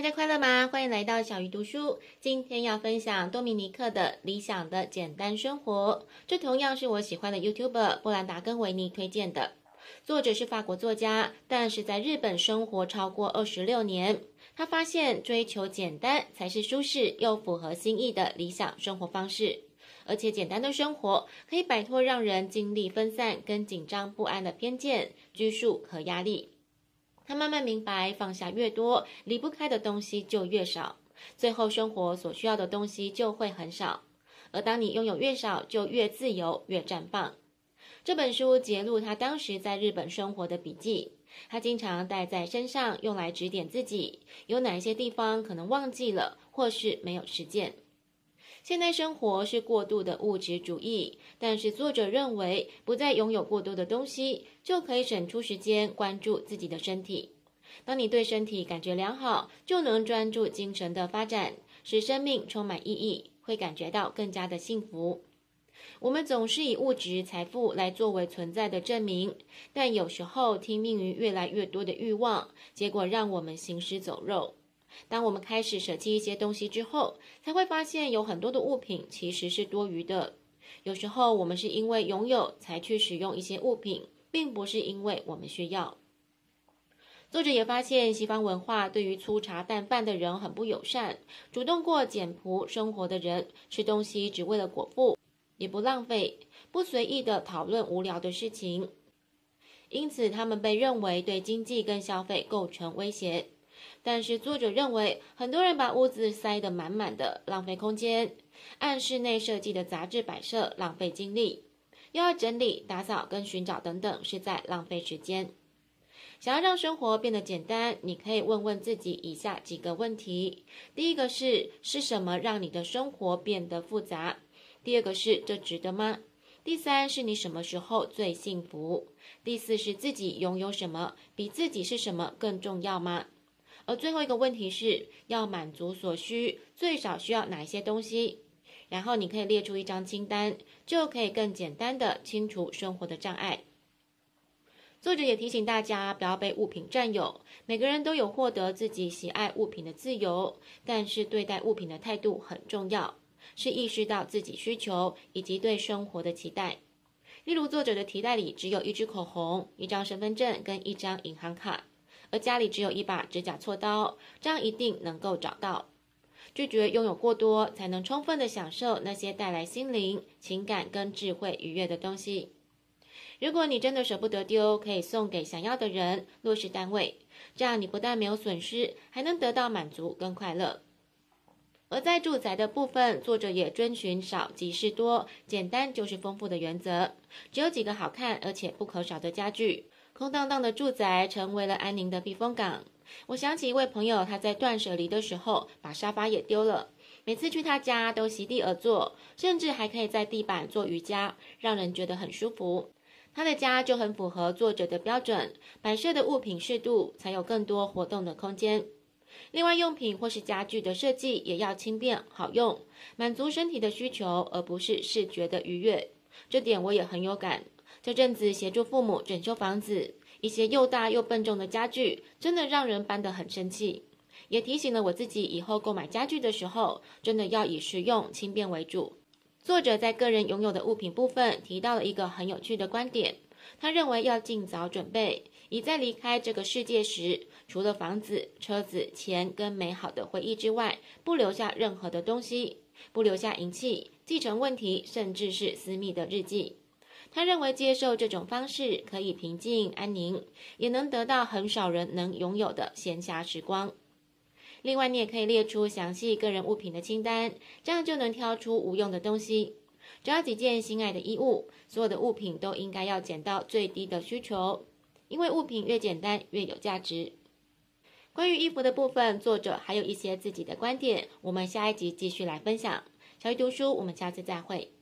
大家快乐吗？欢迎来到小鱼读书。今天要分享多米尼克的《理想的简单生活》，这同样是我喜欢的 YouTuber 布兰达根维尼推荐的。作者是法国作家，但是在日本生活超过二十六年。他发现追求简单才是舒适又符合心意的理想生活方式，而且简单的生活可以摆脱让人精力分散跟紧张不安的偏见、拘束和压力。他慢慢明白，放下越多，离不开的东西就越少，最后生活所需要的东西就会很少。而当你拥有越少，就越自由，越绽放。这本书揭露他当时在日本生活的笔记，他经常带在身上，用来指点自己有哪一些地方可能忘记了，或是没有实践。现代生活是过度的物质主义，但是作者认为，不再拥有过多的东西，就可以省出时间关注自己的身体。当你对身体感觉良好，就能专注精神的发展，使生命充满意义，会感觉到更加的幸福。我们总是以物质财富来作为存在的证明，但有时候听命于越来越多的欲望，结果让我们行尸走肉。当我们开始舍弃一些东西之后，才会发现有很多的物品其实是多余的。有时候我们是因为拥有才去使用一些物品，并不是因为我们需要。作者也发现，西方文化对于粗茶淡饭的人很不友善，主动过简朴生活的人吃东西只为了果腹，也不浪费，不随意的讨论无聊的事情，因此他们被认为对经济跟消费构成威胁。但是作者认为，很多人把屋子塞得满满的，浪费空间；按室内设计的杂志摆设，浪费精力；又要整理、打扫跟寻找等等，是在浪费时间。想要让生活变得简单，你可以问问自己以下几个问题：第一个是，是什么让你的生活变得复杂？第二个是，这值得吗？第三是你什么时候最幸福？第四是自己拥有什么比自己是什么更重要吗？而最后一个问题是要满足所需，最少需要哪一些东西？然后你可以列出一张清单，就可以更简单的清除生活的障碍。作者也提醒大家不要被物品占有，每个人都有获得自己喜爱物品的自由，但是对待物品的态度很重要，是意识到自己需求以及对生活的期待。例如，作者的提袋里只有一支口红、一张身份证跟一张银行卡。而家里只有一把指甲锉刀，这样一定能够找到。拒绝拥有过多，才能充分的享受那些带来心灵、情感跟智慧愉悦的东西。如果你真的舍不得丢，可以送给想要的人、弱势单位，这样你不但没有损失，还能得到满足跟快乐。而在住宅的部分，作者也遵循少即是多、简单就是丰富的原则，只有几个好看而且不可少的家具。空荡荡的住宅成为了安宁的避风港。我想起一位朋友，他在断舍离的时候把沙发也丢了。每次去他家都席地而坐，甚至还可以在地板做瑜伽，让人觉得很舒服。他的家就很符合作者的标准，摆设的物品适度，才有更多活动的空间。另外，用品或是家具的设计也要轻便好用，满足身体的需求，而不是视觉的愉悦。这点我也很有感。这阵子协助父母整修房子，一些又大又笨重的家具，真的让人搬得很生气。也提醒了我自己，以后购买家具的时候，真的要以实用轻便为主。作者在个人拥有的物品部分提到了一个很有趣的观点，他认为要尽早准备，以在离开这个世界时，除了房子、车子、钱跟美好的回忆之外，不留下任何的东西，不留下遗弃、继承问题，甚至是私密的日记。他认为接受这种方式可以平静安宁，也能得到很少人能拥有的闲暇时光。另外，你也可以列出详细个人物品的清单，这样就能挑出无用的东西。只要几件心爱的衣物，所有的物品都应该要减到最低的需求，因为物品越简单越有价值。关于衣服的部分，作者还有一些自己的观点，我们下一集继续来分享。小鱼读书，我们下次再会。